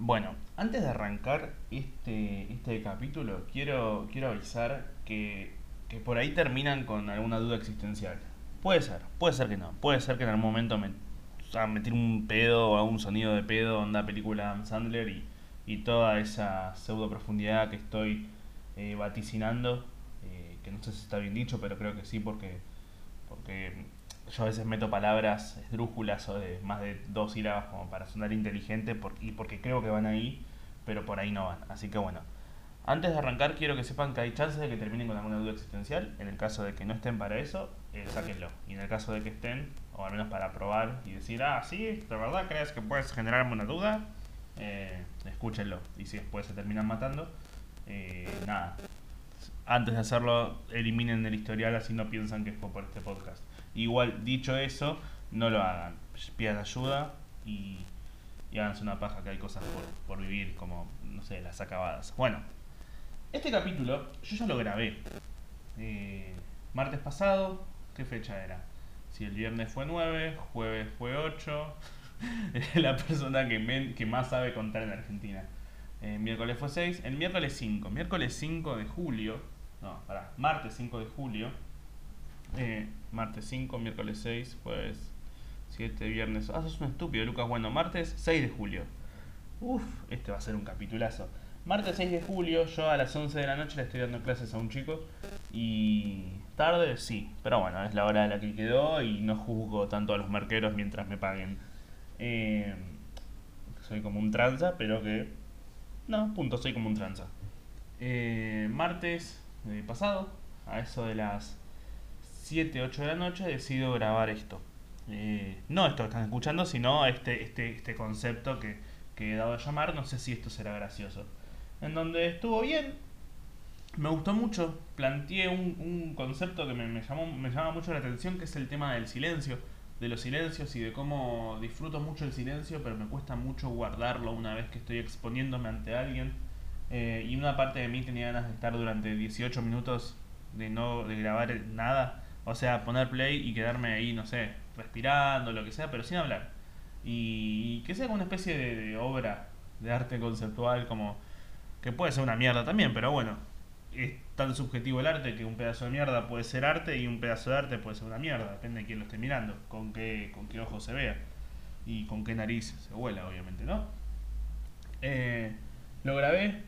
Bueno, antes de arrancar este, este capítulo, quiero, quiero avisar que, que por ahí terminan con alguna duda existencial. Puede ser, puede ser que no. Puede ser que en algún momento me, o sea, un pedo o algún sonido de pedo, onda película Adam Sandler y, y toda esa pseudo profundidad que estoy eh, vaticinando, eh, que no sé si está bien dicho, pero creo que sí porque, porque yo a veces meto palabras esdrújulas o de más de dos sílabas como para sonar inteligente y porque creo que van ahí, pero por ahí no van. Así que bueno, antes de arrancar quiero que sepan que hay chances de que terminen con alguna duda existencial. En el caso de que no estén para eso, eh, sáquenlo. Y en el caso de que estén, o al menos para probar y decir, ah, sí, de verdad crees que puedes generarme una duda, eh, escúchenlo. Y si después se terminan matando, eh, nada. Antes de hacerlo, eliminen el historial así no piensan que fue por este podcast. Igual, dicho eso, no lo hagan. Pidan ayuda y, y háganse una paja que hay cosas por, por vivir, como, no sé, las acabadas. Bueno, este capítulo yo ya lo grabé. Eh, martes pasado, ¿qué fecha era? Si el viernes fue 9, jueves fue 8. Es la persona que, men- que más sabe contar en Argentina. Eh, miércoles fue 6. El miércoles 5. Miércoles 5 de julio. No, pará. Martes 5 de julio. Eh, martes 5, miércoles 6, jueves 7, viernes. Ah, sos un estúpido, Lucas. Bueno, martes 6 de julio. Uf, este va a ser un capitulazo. Martes 6 de julio, yo a las 11 de la noche le estoy dando clases a un chico. Y tarde, sí. Pero bueno, es la hora de la que quedó y no juzgo tanto a los marqueros mientras me paguen. Eh, soy como un tranza, pero que... No, punto, soy como un tranza. Eh, martes eh, pasado, a eso de las 7, 8 de la noche, decido grabar esto. Eh, no esto que están escuchando, sino este, este, este concepto que, que he dado a llamar, no sé si esto será gracioso. En donde estuvo bien, me gustó mucho, planteé un, un concepto que me, me llamó, me llama mucho la atención, que es el tema del silencio, de los silencios y de cómo disfruto mucho el silencio, pero me cuesta mucho guardarlo una vez que estoy exponiéndome ante alguien. Eh, y una parte de mí tenía ganas de estar durante 18 minutos de no de grabar nada, o sea, poner play y quedarme ahí, no sé, respirando, lo que sea, pero sin hablar. Y, que sea como una especie de, de obra de arte conceptual, como que puede ser una mierda también, pero bueno, es tan subjetivo el arte que un pedazo de mierda puede ser arte y un pedazo de arte puede ser una mierda, depende de quién lo esté mirando, con qué, con qué ojo se vea y con qué nariz se huela, obviamente, ¿no? Eh, lo grabé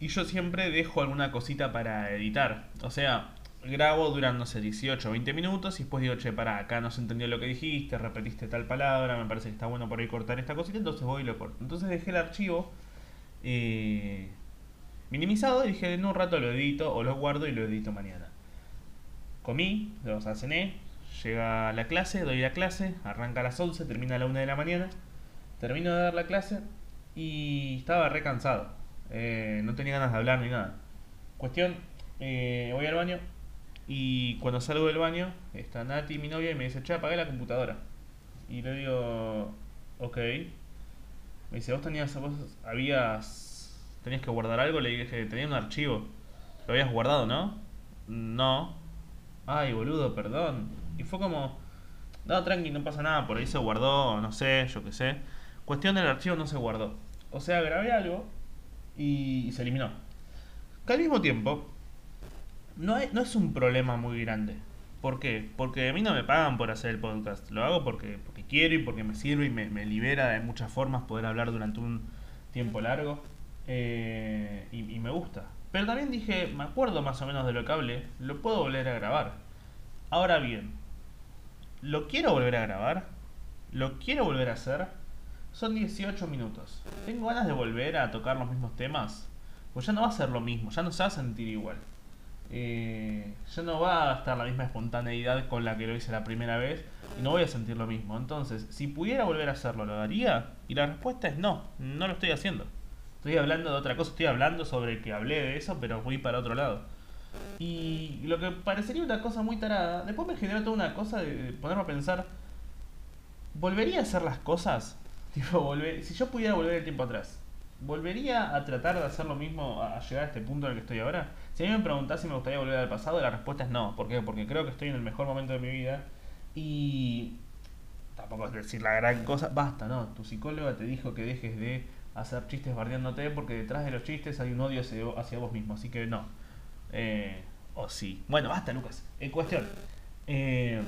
y yo siempre dejo alguna cosita para editar, o sea, grabo durante, no sé, 18 o 20 minutos y después digo, che, pará, acá no se entendió lo que dijiste, repetiste tal palabra, me parece que está bueno por ahí cortar esta cosita, entonces voy y lo corto. Entonces dejé el archivo eh, minimizado y dije, en un rato lo edito o lo guardo y lo edito mañana. Comí, sea, cené, llega la clase, doy la clase, arranca a las 11, termina a la 1 de la mañana, termino de dar la clase y estaba re cansado. Eh, no tenía ganas de hablar ni nada. Cuestión, eh, voy al baño y cuando salgo del baño está Nati, mi novia, y me dice, che, apagué la computadora. Y le digo, ok. Me dice, vos tenías, vos habías, tenías que guardar algo, le dije, tenía un archivo. Lo habías guardado, ¿no? No. Ay, boludo, perdón. Y fue como, no, tranqui, no pasa nada, por ahí se guardó, no sé, yo qué sé. Cuestión del archivo no se guardó. O sea, grabé algo y se eliminó. Que al mismo tiempo, no, es un problema muy grande. ¿Por qué? Porque a mí no me pagan por hacer el podcast. Lo hago porque, porque quiero y porque me sirve y me, me libera de muchas formas poder hablar durante un tiempo largo. Eh, y, y me gusta. Pero también dije, me acuerdo más o menos de lo que hablé, lo puedo volver a grabar. Ahora bien, ¿lo quiero volver a grabar? ¿Lo quiero volver a hacer? Son 18 minutos. ¿Tengo ganas de volver a tocar los mismos temas? Pues ya no va a ser lo mismo, ya no se va a sentir igual. Eh, ya no va a estar la misma espontaneidad con la que lo hice la primera vez y no voy a sentir lo mismo. Entonces, si pudiera volver a hacerlo, ¿lo haría? Y la respuesta es no, no lo estoy haciendo. Estoy hablando de otra cosa, estoy hablando sobre que hablé de eso, pero voy para otro lado. Y lo que parecería una cosa muy tarada, después me generó toda una cosa de ponerme a pensar, ¿volvería a hacer las cosas? Si yo pudiera volver el tiempo atrás, ¿volvería a tratar de hacer lo mismo a llegar a este punto en el que estoy ahora? Si a mí me preguntás si me gustaría volver al pasado, la respuesta es no. ¿Por qué? Porque creo que estoy en el mejor momento de mi vida y tampoco es decir la gran cosa. Basta, ¿no? Tu psicóloga te dijo que dejes de hacer chistes bardeándote porque detrás de los chistes hay un odio hacia, vos mismo. Así que no. Eh, o sí. Bueno, basta, Lucas. En cuestión. Eh,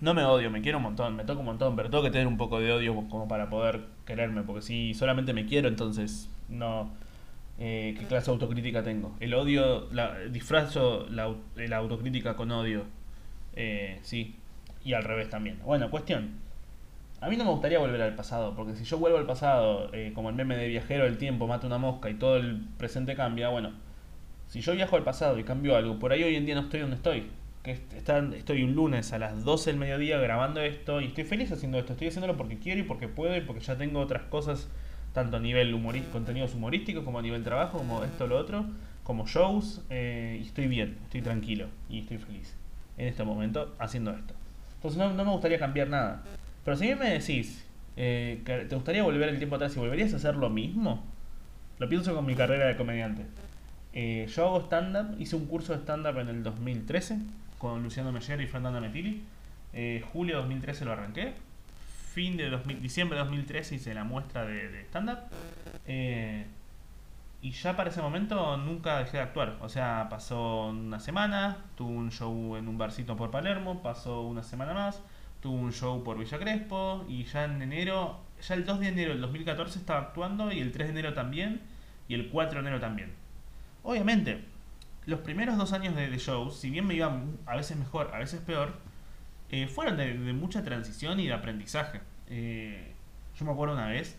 no me odio, me quiero un montón, me toco un montón, pero tengo que tener un poco de odio como para poder quererme, porque si solamente me quiero, entonces no. Eh, ¿Qué clase de autocrítica tengo? El odio, la, disfrazo la, autocrítica con odio. Eh, sí, y al revés también. Bueno, cuestión. A mí no me gustaría volver al pasado, porque si yo vuelvo al pasado, eh, como el meme de viajero del tiempo, mata una mosca y todo el presente cambia, bueno, si yo viajo al pasado y cambio algo, por ahí hoy en día no estoy donde estoy que estoy un lunes a las 12 del mediodía grabando esto y estoy feliz haciendo esto. Estoy haciéndolo porque quiero y porque puedo y porque ya tengo otras cosas, tanto a nivel contenidos humorísticos como a nivel trabajo, como esto o lo otro, como shows. Eh, y estoy bien, estoy tranquilo y estoy feliz en este momento haciendo esto. Entonces no, me gustaría cambiar nada. Pero si me decís eh, te gustaría volver el tiempo atrás y volverías a hacer lo mismo, lo pienso con mi carrera de comediante. Eh, yo hago stand-up, hice un curso de stand-up en el 2013 con Luciano Meyer y Fernanda Metili. Eh, julio de 2013 lo arranqué. Fin de diciembre de 2013 hice la muestra de, stand-up. Eh, y ya para ese momento nunca dejé de actuar. O sea, pasó una semana, tuve un show en un barcito por Palermo, pasó una semana más, tuve un show por Villa Crespo y ya en enero, ya el 2 de enero del 2014 estaba actuando y el 3 de enero también y el 4 de enero también. Obviamente, los primeros dos años de, shows, si bien me iba a veces mejor, a veces peor, eh, fueron de, mucha transición y de aprendizaje. Eh, yo me acuerdo una vez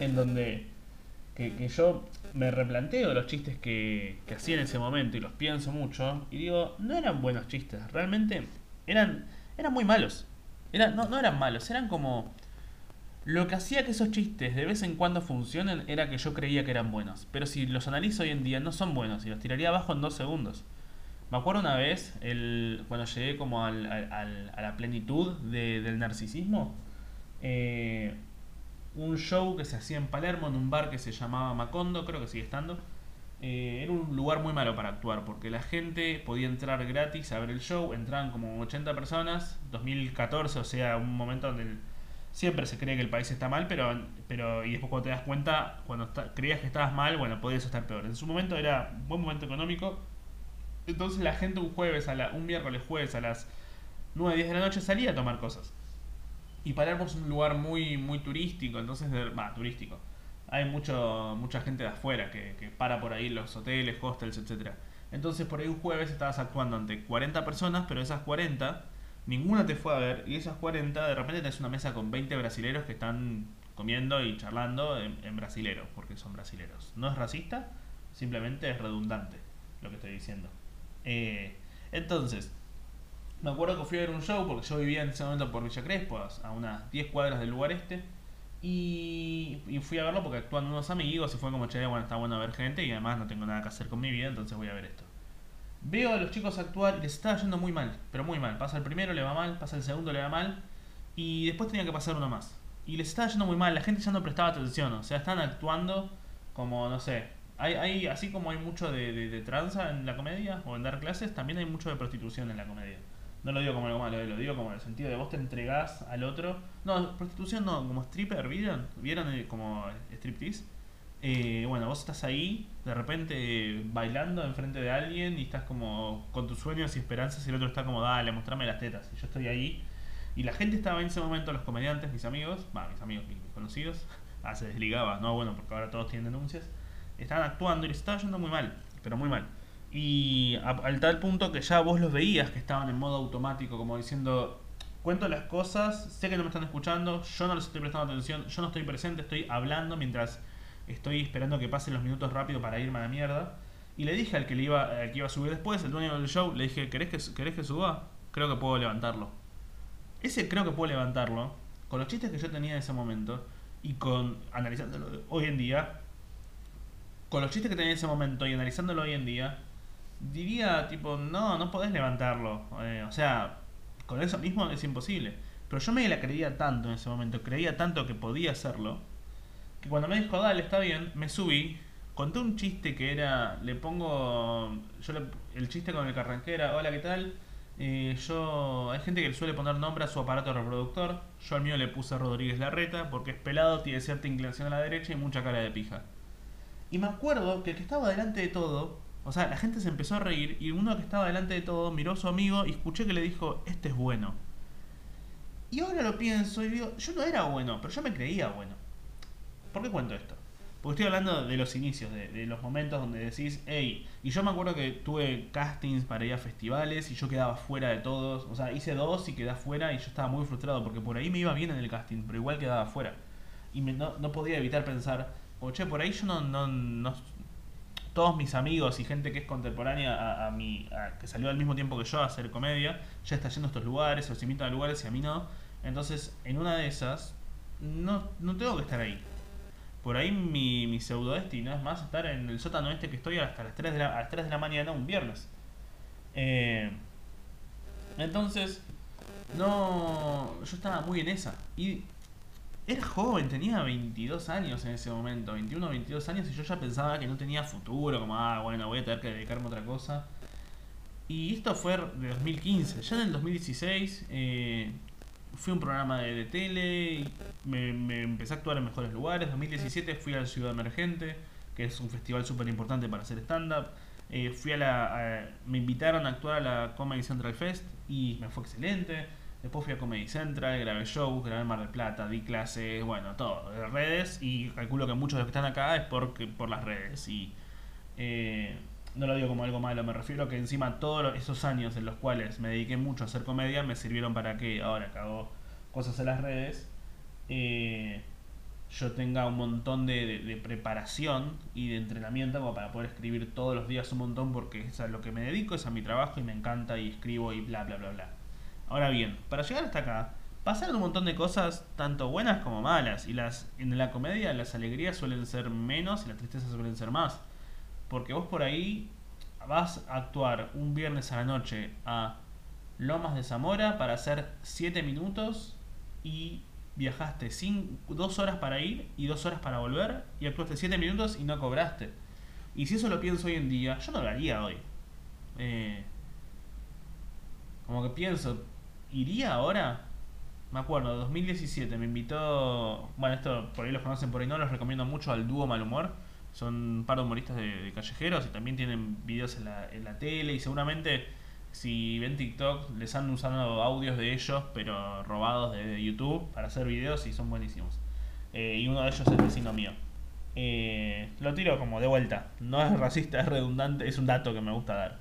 en donde que, yo me replanteo los chistes que, que hacía en ese momento y los pienso mucho y digo, no eran buenos chistes, realmente eran, eran muy malos. No, no eran malos, eran como lo que hacía que esos chistes de vez en cuando funcionen era que yo creía que eran buenos. Pero si los analizo hoy en día no son buenos y los tiraría abajo en dos segundos. Me acuerdo una vez, el, cuando llegué como al, a la plenitud del narcisismo, eh, un show que se hacía en Palermo, en un bar que se llamaba Macondo, creo que sigue estando. Eh, era un lugar muy malo para actuar porque la gente podía entrar gratis a ver el show, entraban como 80 personas, 2014, o sea, un momento donde... El, siempre se cree que el país está mal, pero, pero y después cuando te das cuenta, cuando creías que estabas mal, bueno, podías estar peor. En su momento era un buen momento económico, entonces la gente un jueves, a la, un miércoles jueves a las 9, 10 de la noche salía a tomar cosas. Y Palermo es un lugar muy, muy turístico, entonces, va, turístico. Hay mucho, mucha gente de afuera que, que para por ahí los hoteles, hostels, etc. Entonces por ahí un jueves estabas actuando ante 40 personas, pero esas 40 ninguna te fue a ver y esas 40 de repente tenés una mesa con 20 brasileros que están comiendo y charlando en, brasilero, porque son brasileros. No es racista, simplemente es redundante lo que estoy diciendo. Eh, entonces, me acuerdo que fui a ver un show porque yo vivía en ese momento por Villa Crespo, a unas 10 cuadras del lugar este. Y, fui a verlo porque actúan unos amigos y fue como, che, bueno, está bueno ver gente y además no tengo nada que hacer con mi vida, entonces voy a ver esto. Veo a los chicos actuar y les está yendo muy mal, pero muy mal. Pasa el primero, le va mal, pasa el segundo, le va mal. Y después tenía que pasar uno más. Y les estaba yendo muy mal, la gente ya no prestaba atención. O sea, están actuando como, no sé. Hay, hay, así como hay mucho de, de, tranza en la comedia o en dar clases, también hay mucho de prostitución en la comedia. No lo digo como algo malo, lo digo como en el sentido de vos te entregás al otro. No, prostitución no, como stripper, ¿vieron? ¿Vieron como striptease? Eh, bueno, vos estás ahí, de repente bailando enfrente de alguien y estás como con tus sueños y esperanzas y el otro está como, dale, mostrame las tetas. Y yo estoy ahí. Y la gente estaba en ese momento, los comediantes, mis amigos, mis amigos, mis conocidos, ah, se desligaba, no, bueno, porque ahora todos tienen denuncias, estaban actuando y les estaba yendo muy mal, pero muy mal. Y al tal punto que ya vos los veías que estaban en modo automático, como diciendo, cuento las cosas, sé que no me están escuchando, yo no les estoy prestando atención, yo no estoy presente, estoy hablando mientras estoy esperando que pasen los minutos rápido para irme a la mierda. Y le dije al que, le iba, que iba a subir después, el dueño del show, le dije, ¿querés que, ¿querés que suba? Creo que puedo levantarlo. Ese creo que puedo levantarlo, con los chistes que yo tenía en ese momento, y con analizándolo hoy en día, con los chistes que tenía en ese momento y analizándolo hoy en día, diría tipo, no, no podés levantarlo. Eh, o sea, con eso mismo es imposible. Pero yo me la creía tanto en ese momento, creía tanto que podía hacerlo, que cuando me dijo, dale, está bien, me subí, conté un chiste que era, le pongo, yo el chiste con el que era, hola, ¿qué tal? Eh, yo hay gente que le suele poner nombre a su aparato reproductor. Yo al mío le puse Rodríguez Larreta porque es pelado, tiene cierta inclinación a la derecha y mucha cara de pija. Y me acuerdo que el que estaba delante de todo, o sea, la gente se empezó a reír y uno que estaba delante de todo miró a su amigo y escuché que le dijo, este es bueno. Y ahora lo pienso y digo, yo no era bueno, pero yo me creía bueno. ¿Por qué cuento esto? Porque estoy hablando de los inicios, de, los momentos donde decís, hey, y yo me acuerdo que tuve castings para ir a festivales y yo quedaba fuera de todos, o sea, hice dos y quedé fuera y yo estaba muy frustrado porque por ahí me iba bien en el casting, pero igual quedaba fuera. Y no, no, podía evitar pensar, oye, por ahí yo no, no, no, Todos mis amigos y gente que es contemporánea a, mi, que salió al mismo tiempo que yo a hacer comedia, ya está yendo a estos lugares, o se invitan a lugares y a mí no. Entonces, en una de esas, no, no tengo que estar ahí por ahí mi, mi pseudo destino es más estar en el sótano este que estoy hasta las 3 de la, a las 3 de la mañana un viernes. Eh, entonces, no. Yo estaba muy en esa. Y era joven, tenía 22 años en ese momento, 21 22 años, y yo ya pensaba que no tenía futuro, como, ah, bueno, voy a tener que dedicarme a otra cosa. Y esto fue de 2015. Ya en el 2016 eh, fui a un programa de, tele, y me, empecé a actuar en mejores lugares. En 2017 fui a Ciudad Emergente, que es un festival súper importante para hacer stand-up. Eh, fui a la, me invitaron a actuar a la Comedy Central Fest y me fue excelente. Después fui a Comedy Central, grabé shows, grabé Mar del Plata, di clases, bueno, todo, de redes. Y calculo que muchos de los que están acá es porque, por las redes. Y eh, no lo digo como algo malo, me refiero a que encima todos esos años en los cuales me dediqué mucho a hacer comedia me sirvieron para que ahora que hago cosas en las redes, eh, yo tenga un montón de, preparación y de entrenamiento como para poder escribir todos los días un montón porque es a lo que me dedico, es a mi trabajo y me encanta y escribo y bla bla bla bla. Ahora bien, para llegar hasta acá, pasaron un montón de cosas tanto buenas como malas y las en la comedia las alegrías suelen ser menos y las tristezas suelen ser más. Porque vos por ahí vas a actuar un viernes a la noche a Lomas de Zamora para hacer 7 minutos y viajaste 2 horas para ir y 2 horas para volver y actuaste 7 minutos y no cobraste. Y si eso lo pienso hoy en día, yo no lo haría hoy. Eh, como que pienso, ¿iría ahora? Me acuerdo, 2017 me invitó, bueno, esto por ahí los conocen, por ahí no, los recomiendo mucho al dúo Malhumor son un par de humoristas de, callejeros y también tienen videos en la, en la tele y seguramente si ven TikTok les han usado audios de ellos pero robados de, YouTube para hacer videos y son buenísimos. Eh, y uno de ellos es vecino mío. Eh, lo tiro como de vuelta. No es racista, es redundante, es un dato que me gusta dar.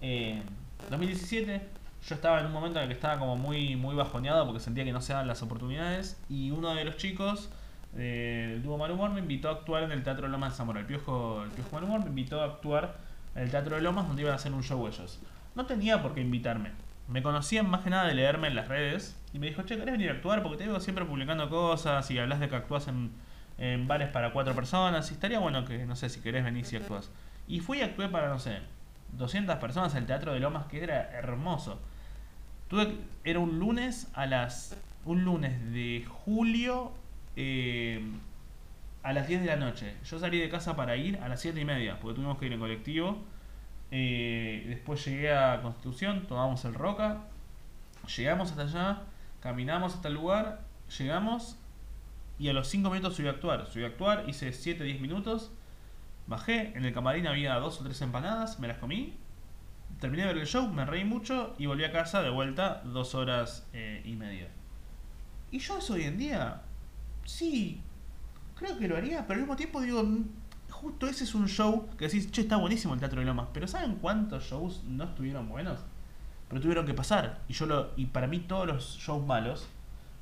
Eh, 2017 yo estaba en un momento en el que estaba como muy, muy bajoneado porque sentía que no se daban las oportunidades y uno de los chicos del dúo Malhumor me invitó a actuar en el Teatro de Lomas de Zamora. El Piojo, el Piojo me invitó a actuar en el Teatro de Lomas donde iban a hacer un show ellos. No tenía por qué invitarme. Me conocían más que nada de leerme en las redes y me dijo, che, ¿querés venir a actuar? Porque te veo siempre publicando cosas y hablas de que actúas en, en bares para cuatro personas y estaría bueno que, no sé, si querés venir si actúas. Y fui y actué para, no sé, 200 personas el Teatro de Lomas, que era hermoso. Tuve, era un lunes a las... Un lunes de julio eh, a las 10 de la noche. Yo salí de casa para ir a las 7 y media, porque tuvimos que ir en colectivo. Eh, después llegué a Constitución, tomamos el Roca, llegamos hasta allá, caminamos hasta el lugar, llegamos y a los 5 minutos subí a actuar. Subí a actuar, hice 7-10 minutos, bajé, en el camarín había dos o tres empanadas, me las comí, terminé de ver el show, me reí mucho y volví a casa de vuelta dos horas eh, y media. Y yo eso hoy en día sí, creo que lo haría, pero al mismo tiempo digo, justo ese es un show que decís, che, está buenísimo el Teatro de Lomas, pero ¿saben cuántos shows no estuvieron buenos? Pero tuvieron que pasar. Y yo lo, y para mí todos los shows malos,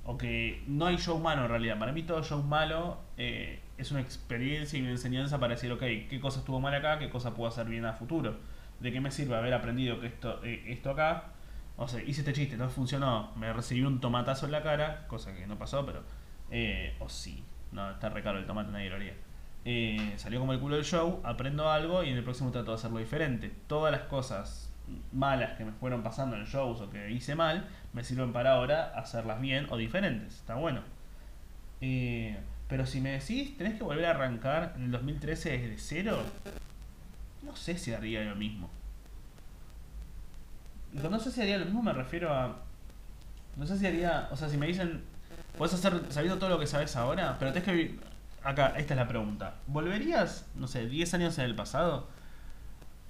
o que no hay show malo en realidad, para mí todo show malo eh, es una experiencia y una enseñanza para decir, ok, qué cosa estuvo mal acá, qué cosa puedo hacer bien a futuro. ¿De qué me sirve haber aprendido que esto, eh, esto acá? O sea, hice este chiste, no funcionó, me recibí un tomatazo en la cara, cosa que no pasó, pero eh, o sí, no, está re caro el tomate, nadie lo haría. Eh, salió como el culo del show, aprendo algo y en el próximo trato de hacerlo diferente. Todas las cosas malas que me fueron pasando en shows o que hice mal, me sirven para ahora hacerlas bien o diferentes. Está bueno. Eh, pero si me decís, tenés que volver a arrancar en el 2013 desde cero, no sé si haría lo mismo. no sé si haría lo mismo, me refiero a. No sé si haría. O sea, si me dicen. Puedes hacer sabiendo todo lo que sabes ahora, pero tienes que. Acá, esta es la pregunta. ¿Volverías, no sé, 10 años en el pasado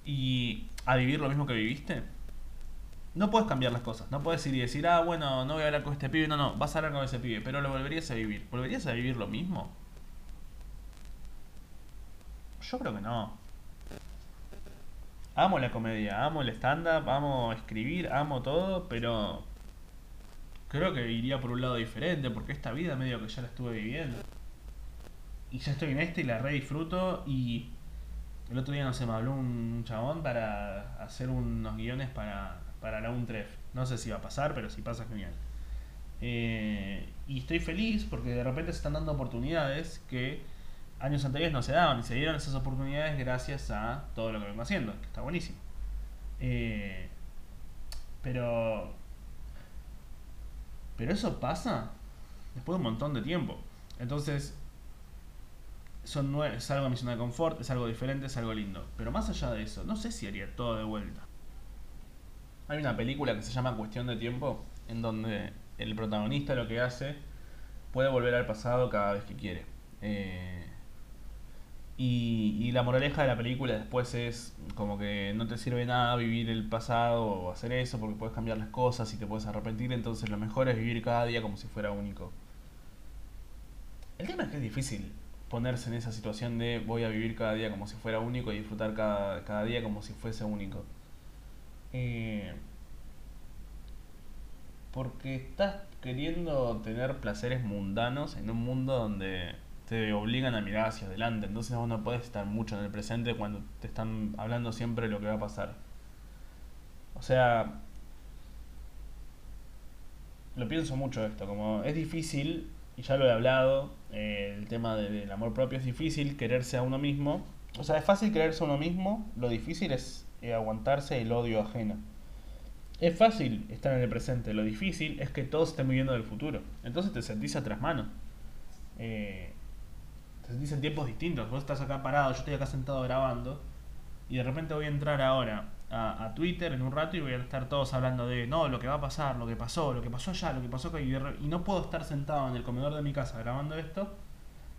y a vivir lo mismo que viviste? No puedes cambiar las cosas. No puedes ir y decir, ah, bueno, no voy a hablar con este pibe. No, no, vas a hablar con ese pibe, pero lo volverías a vivir. ¿Volverías a vivir lo mismo? Yo creo que no. Amo la comedia, amo el stand-up, amo escribir, amo todo, pero creo que iría por un lado diferente, porque esta vida medio que ya la estuve viviendo. Y ya estoy en este y la re disfruto y el otro día no sé, me habló un chabón para hacer unos guiones para, para la UNTREF. No sé si va a pasar, pero si pasa, genial. Eh, y estoy feliz porque de repente se están dando oportunidades que años anteriores no se daban y se dieron esas oportunidades gracias a todo lo que vengo haciendo, que está buenísimo. Eh, pero. Pero eso pasa después de un montón de tiempo. Entonces, son es algo a mi zona de confort, es algo diferente, es algo lindo. Pero más allá de eso, no sé si haría todo de vuelta. Hay una película que se llama Cuestión de Tiempo, en donde el protagonista lo que hace puede volver al pasado cada vez que quiere. Eh, y, la moraleja de la película después es como que no te sirve nada vivir el pasado o hacer eso porque puedes cambiar las cosas y te puedes arrepentir, entonces lo mejor es vivir cada día como si fuera único. El tema es que es difícil ponerse en esa situación de voy a vivir cada día como si fuera único y disfrutar cada, cada día como si fuese único. Eh, porque estás queriendo tener placeres mundanos en un mundo donde te obligan a mirar hacia adelante. Entonces vos no puedes estar mucho en el presente cuando te están hablando siempre de lo que va a pasar. O sea, lo pienso mucho esto, como es difícil, y ya lo he hablado, eh, el tema del amor propio es difícil, quererse a uno mismo. O sea, es fácil quererse a uno mismo, lo difícil es eh, aguantarse el odio ajeno. Es fácil estar en el presente, lo difícil es que todos estén viviendo del futuro. Entonces te sentís atrás mano. Eh, dicen tiempos distintos. Vos estás acá parado, yo estoy acá sentado grabando. Y de repente voy a entrar ahora a, Twitter en un rato y voy a estar todos hablando de no, lo que va a pasar, lo que pasó, lo que pasó allá, lo que pasó acá. Y, no puedo estar sentado en el comedor de mi casa grabando esto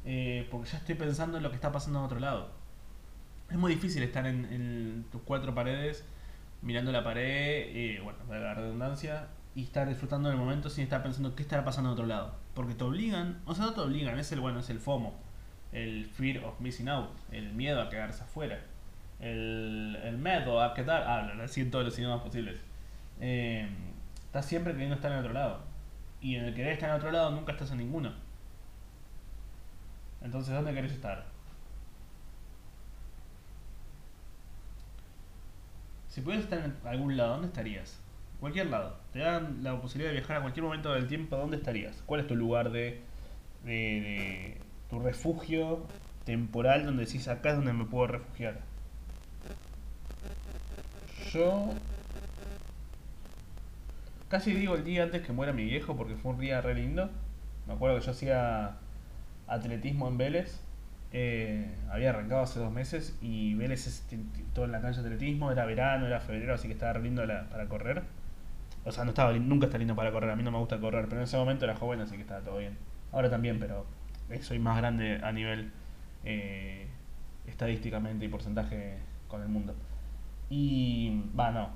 eh, porque ya estoy pensando en lo que está pasando en otro lado. Es muy difícil estar en, tus cuatro paredes mirando la pared, eh, bueno, la redundancia, y estar disfrutando del momento sin estar pensando qué estará pasando en otro lado. Porque te obligan, o sea, no te obligan, es el bueno, es el FOMO el fear of missing out, el miedo a quedarse afuera, el, el miedo a quedar, ah, lo en todos los idiomas posibles. Eh, estás siempre queriendo estar en otro lado. Y en el querer estar en otro lado nunca estás en ninguno. Entonces, ¿dónde querés estar? Si pudieras estar en algún lado, ¿dónde estarías? Cualquier lado. Te dan la posibilidad de viajar a cualquier momento del tiempo, ¿dónde estarías? ¿Cuál es tu lugar de, de tu refugio temporal donde decís acá es donde me puedo refugiar. Yo casi digo el día antes que muera mi viejo porque fue un día re lindo. Me acuerdo que yo hacía atletismo en Vélez. Eh, había arrancado hace dos meses y Vélez es todo en la cancha de atletismo. Era verano, era febrero, así que estaba re lindo para correr. O sea, no estaba nunca está lindo para correr. A mí no me gusta correr, pero en ese momento era joven, así que estaba todo bien. Ahora también, pero soy más grande a nivel eh, estadísticamente y porcentaje con el mundo. Y, va, no,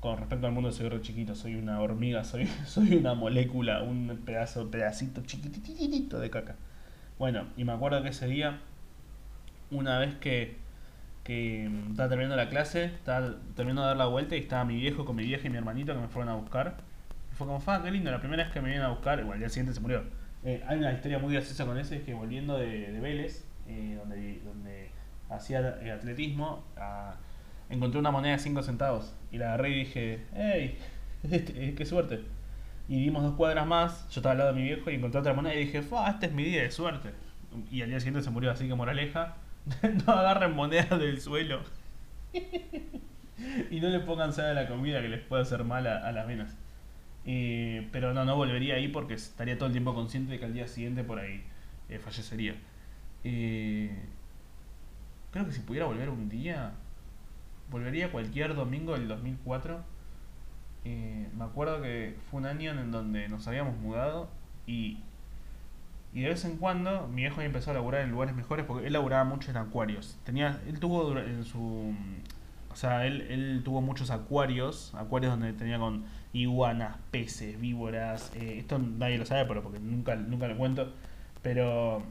con respecto al mundo soy re chiquito, soy una hormiga, soy, soy una molécula, un pedazo, pedacito chiquititito de caca. Bueno, y me acuerdo que ese día, una vez que, que estaba terminando la clase, estaba terminando de dar la vuelta y estaba mi viejo con mi vieja y mi hermanito que me fueron a buscar. Y fue como, fa, qué lindo, la primera vez que me vienen a buscar, igual al día siguiente se murió eh, hay una historia muy graciosa con eso, es que volviendo de, Vélez, eh, donde, donde hacía eh, atletismo, encontré una moneda de 5 centavos y la agarré y dije, ¡hey! Este, ¡Qué suerte! Y dimos dos cuadras más, yo estaba al lado de mi viejo y encontré otra moneda y dije, ¡Fa! Este es mi día de suerte. Y al día siguiente se murió, así que moraleja, no agarren monedas del suelo. y no le pongan sal a la comida que les puede hacer mal a las venas pero no, no volvería ahí porque estaría todo el tiempo consciente de que al día siguiente por ahí eh, fallecería. creo que si pudiera volver un día, volvería cualquier domingo del 2004 eh, me acuerdo que fue un año en donde nos habíamos mudado y, y de vez en cuando mi viejo empezó a laburar en lugares mejores porque él laburaba mucho en acuarios. Tenía, él tuvo en su... O sea, él, él tuvo muchos acuarios, acuarios donde tenía con iguanas, peces, víboras. Eh, esto nadie lo sabe, pero porque nunca, nunca lo cuento. Pero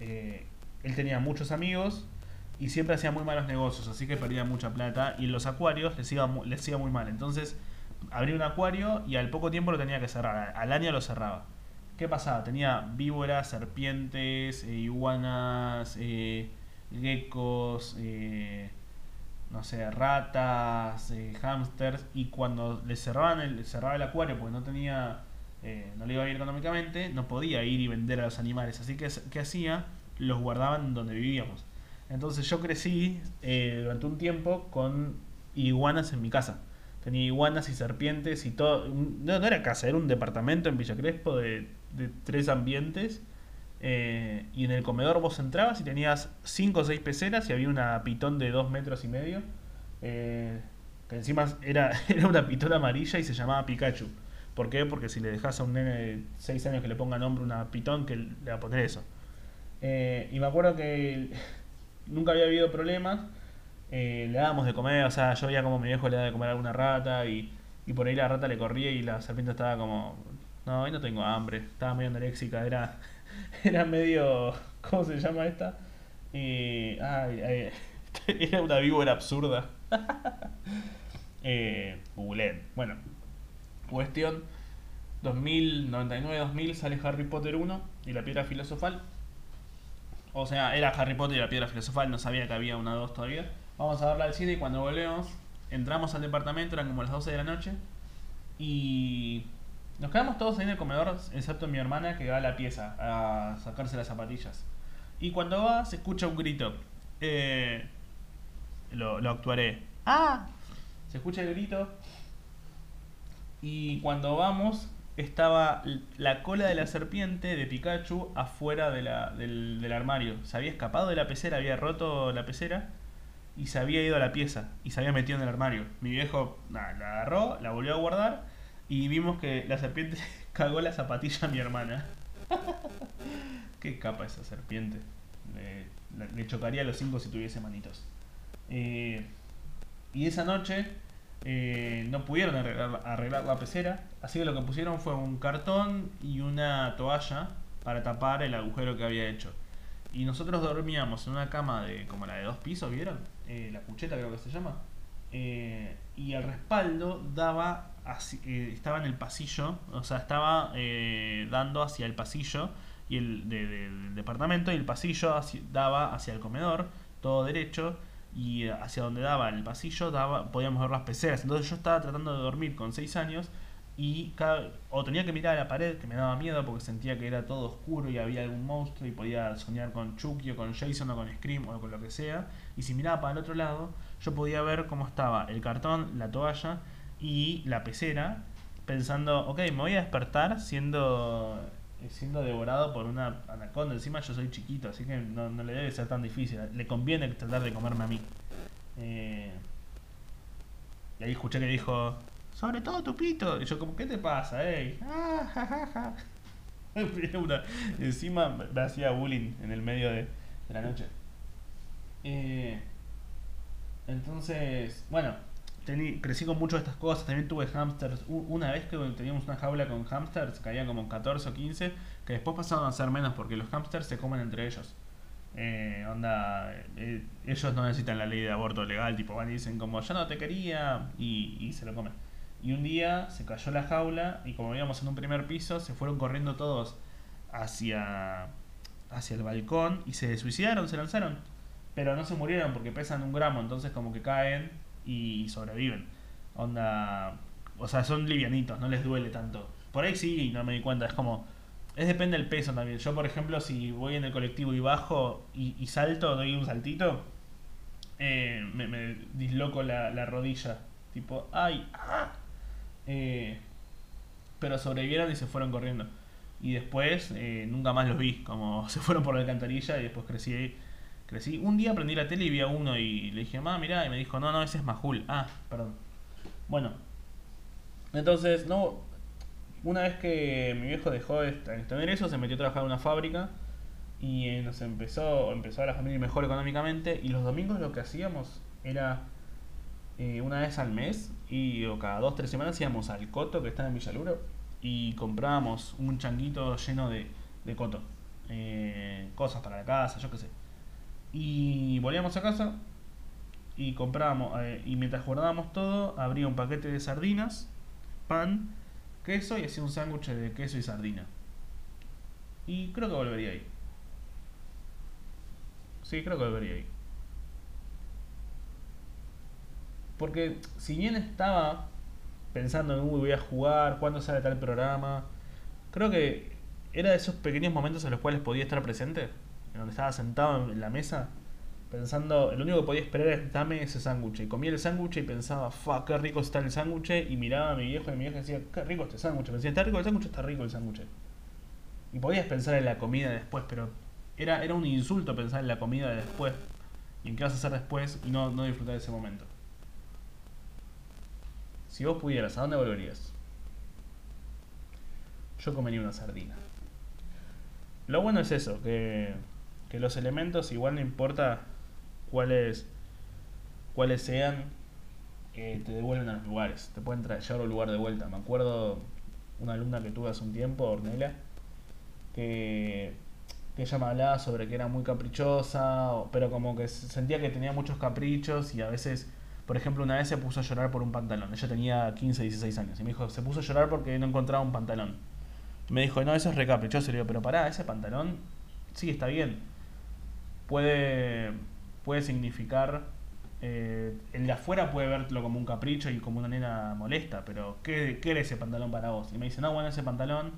eh, él tenía muchos amigos y siempre hacía muy malos negocios, así que perdía mucha plata. Y los acuarios les iba, les iba muy mal. Entonces abría un acuario y al poco tiempo lo tenía que cerrar. Al año lo cerraba. ¿Qué pasaba? Tenía víboras, serpientes, eh, iguanas, geckos, no sé, ratas, eh, hamsters. Y cuando le cerraban el, cerraba el acuario porque no tenía, no le iba bien económicamente, no podía ir y vender a los animales. Así que, ¿qué hacía? Los guardaban donde vivíamos. Entonces yo crecí durante un tiempo con iguanas en mi casa tenía iguanas y serpientes y todo. No, no era casa, era un departamento en Villa Crespo de, tres ambientes. Eh, y en el comedor vos entrabas y tenías cinco o seis peceras y había una pitón de dos metros y medio. Eh, que encima era, era una pitón amarilla y se llamaba Pikachu. ¿Por qué? Porque si le dejas a un nene de 6 años que le ponga nombre una pitón, que le va a poner eso. Eh, y me acuerdo que nunca había habido problemas eh, le dábamos de comer, o sea, yo veía como mi viejo le daba de comer a alguna rata y, y por ahí la rata le corría y la serpiente estaba como, no, hoy no tengo hambre, estaba medio anoréxica, era, era medio, ¿cómo se llama esta? Y, ay, era una víbora absurda. eh, Bueno, cuestión, 2099-2000 sale Harry Potter 1 y la piedra filosofal. O sea, era Harry Potter y la piedra filosofal, no sabía que había una 2 todavía. Vamos a verla al cine y cuando volvemos, entramos al departamento, eran como las 12 de la noche. Y nos quedamos todos ahí en el comedor, excepto mi hermana que va a la pieza a sacarse las zapatillas. Y cuando va, se escucha un grito. Eh, lo, lo actuaré. ¡Ah! Se escucha el grito. Y cuando vamos, estaba la cola de la serpiente de Pikachu afuera de la, del, del armario. Se había escapado de la pecera, había roto la pecera y se había ido a la pieza y se había metido en el armario. Mi viejo la agarró, la volvió a guardar y vimos que la serpiente cagó la zapatilla a mi hermana. Qué capa esa serpiente. Le, chocaría a los cinco si tuviese manitos. Eh, y esa noche eh, no pudieron arreglar, la pecera, así que lo que pusieron fue un cartón y una toalla para tapar el agujero que había hecho. Y nosotros dormíamos en una cama de como la de dos pisos, ¿vieron? Eh, la cucheta creo que se llama. Y el respaldo daba eh, estaba en el pasillo, o sea, estaba dando hacia el pasillo y el del departamento y el pasillo daba hacia el comedor, todo derecho y hacia donde daba el pasillo daba podíamos ver las peceras. Entonces yo estaba tratando de dormir con 6 años y cada, o tenía que mirar a la pared que me daba miedo porque sentía que era todo oscuro y había algún monstruo y podía soñar con Chucky o con Jason o con Scream o con lo que sea y si miraba para el otro lado yo podía ver cómo estaba el cartón, la toalla y la pecera pensando, ok, me voy a despertar siendo siendo devorado por una anaconda. Encima yo soy chiquito, así que no, le debe ser tan difícil. Le conviene tratar de comerme a mí. Eh, y ahí escuché que dijo, sobre todo tu pito. Y yo como, ¿qué te pasa, ey? Ah, encima me hacía bullying en el medio de, la noche. Eh, entonces, bueno, crecí con muchas de estas cosas. También tuve hamsters. Una vez que teníamos una jaula con hamsters, caían como 14 o 15, que después pasaron a ser menos porque los hamsters se comen entre ellos. Eh, onda, eh, ellos no necesitan la ley de aborto legal, tipo van y dicen como yo no te quería y, y se lo comen. Y un día se cayó la jaula y como íbamos en un primer piso, se fueron corriendo todos hacia, hacia el balcón y se suicidaron, se lanzaron. Pero no se murieron porque pesan un gramo, entonces como que caen y sobreviven. Onda, o sea, son livianitos, no les duele tanto. Por ahí sí, no me di cuenta, es como... Es depende del peso también. Yo, por ejemplo, si voy en el colectivo y bajo y, salto, doy un saltito, eh, me, disloco la, la rodilla. Tipo, ¡ay! ¡ah! Eh, pero sobrevivieron y se fueron corriendo. Y después eh, nunca más los vi, como se fueron por la alcantarilla y después crecí. Crecí. Un día prendí la tele y vi a uno y le dije, mamá, mirá, y me dijo, no, no, ese es Majul. Ah, perdón. Bueno, Entonces, no. Una vez que mi viejo dejó de tener eso, se metió a trabajar en una fábrica y eh, nos empezó, empezó a la familia mejor económicamente. Y los domingos lo que hacíamos era eh, una vez al mes y o cada dos tres semanas íbamos al Coto que está en Villaluro y comprábamos un changuito lleno de, de coto. Eh, cosas para la casa, yo qué sé. Y volvíamos a casa y comprábamos, y mientras guardábamos todo, abría un paquete de sardinas pan, queso y hacía un sándwich de queso y sardina. Y creo que volvería ahí. Sí, creo que volvería ahí. Porque si bien estaba pensando en, uy, voy a jugar, cuándo sale tal programa, creo que era de esos pequeños momentos en los cuales podía estar presente, en donde estaba sentado en la mesa pensando, lo único que podía esperar es dame ese sándwich. Y comía el sándwich y pensaba, fa, qué rico está el sándwich. Y miraba a mi viejo y mi vieja decía, qué rico este sándwich. Me decía, está rico el sándwich, está rico el sándwich. Y podías pensar en la comida después, pero era, era un insulto pensar en la comida de después y en qué vas a hacer después y no, no disfrutar de ese momento. Si vos pudieras, ¿a dónde volverías? Yo comería una sardina. Lo bueno es eso, que, que los elementos igual no importa cuáles, cuáles sean, te devuelven a los lugares, te pueden traer, llevar al lugar de vuelta. Me acuerdo una alumna que tuve hace un tiempo, Ornella, que, que ella me hablaba sobre que era muy caprichosa, pero como que sentía que tenía muchos caprichos y a veces, por ejemplo, una vez se puso a llorar por un pantalón. Ella tenía 15, 16 años y me dijo, se puso a llorar porque no encontraba un pantalón. Me dijo, no, eso es recaprichoso. Le digo, pero pará, ese pantalón sí está bien. Puede puede significar. Eh, el de afuera puede verlo como un capricho y como una nena molesta, pero ¿qué, qué era ese pantalón para vos? Y me dice, no, bueno, ese pantalón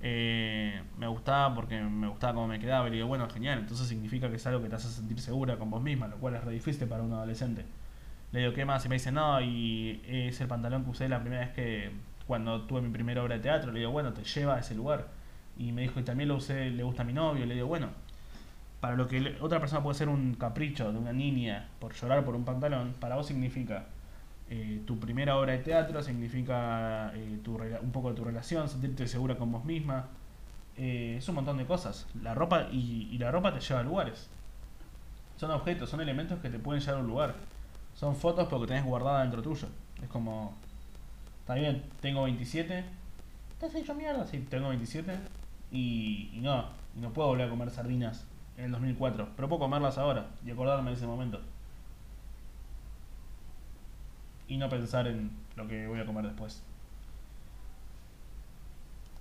eh, me gustaba porque me gustaba cómo me quedaba. Y digo, bueno, genial, entonces significa que es algo que te hace sentir segura con vos misma, lo cual es re difícil para un adolescente. Le digo, ¿qué más? Y me dice, no, y es el pantalón que usé la primera vez que, cuando tuve mi primera obra de teatro. Le digo, bueno, te lleva a ese lugar. Y me dijo, y también lo usé, le gusta a mi novio. Le digo, bueno, para lo que otra persona puede ser un capricho de una niña por llorar por un pantalón, para vos significa eh, tu primera obra de teatro, significa eh, un poco de tu relación, sentirte segura con vos misma. Eh, es un montón de cosas. La ropa y, la ropa te lleva a lugares. Son objetos, son elementos que te pueden llevar a un lugar. Son fotos porque tenés guardada dentro tuyo. Es como, está bien, tengo 27. ¿Te has hecho mierda? Sí, tengo 27. Y, y no, y no puedo volver a comer sardinas en el 2004, pero puedo comerlas ahora y acordarme de ese momento. Y no pensar en lo que voy a comer después.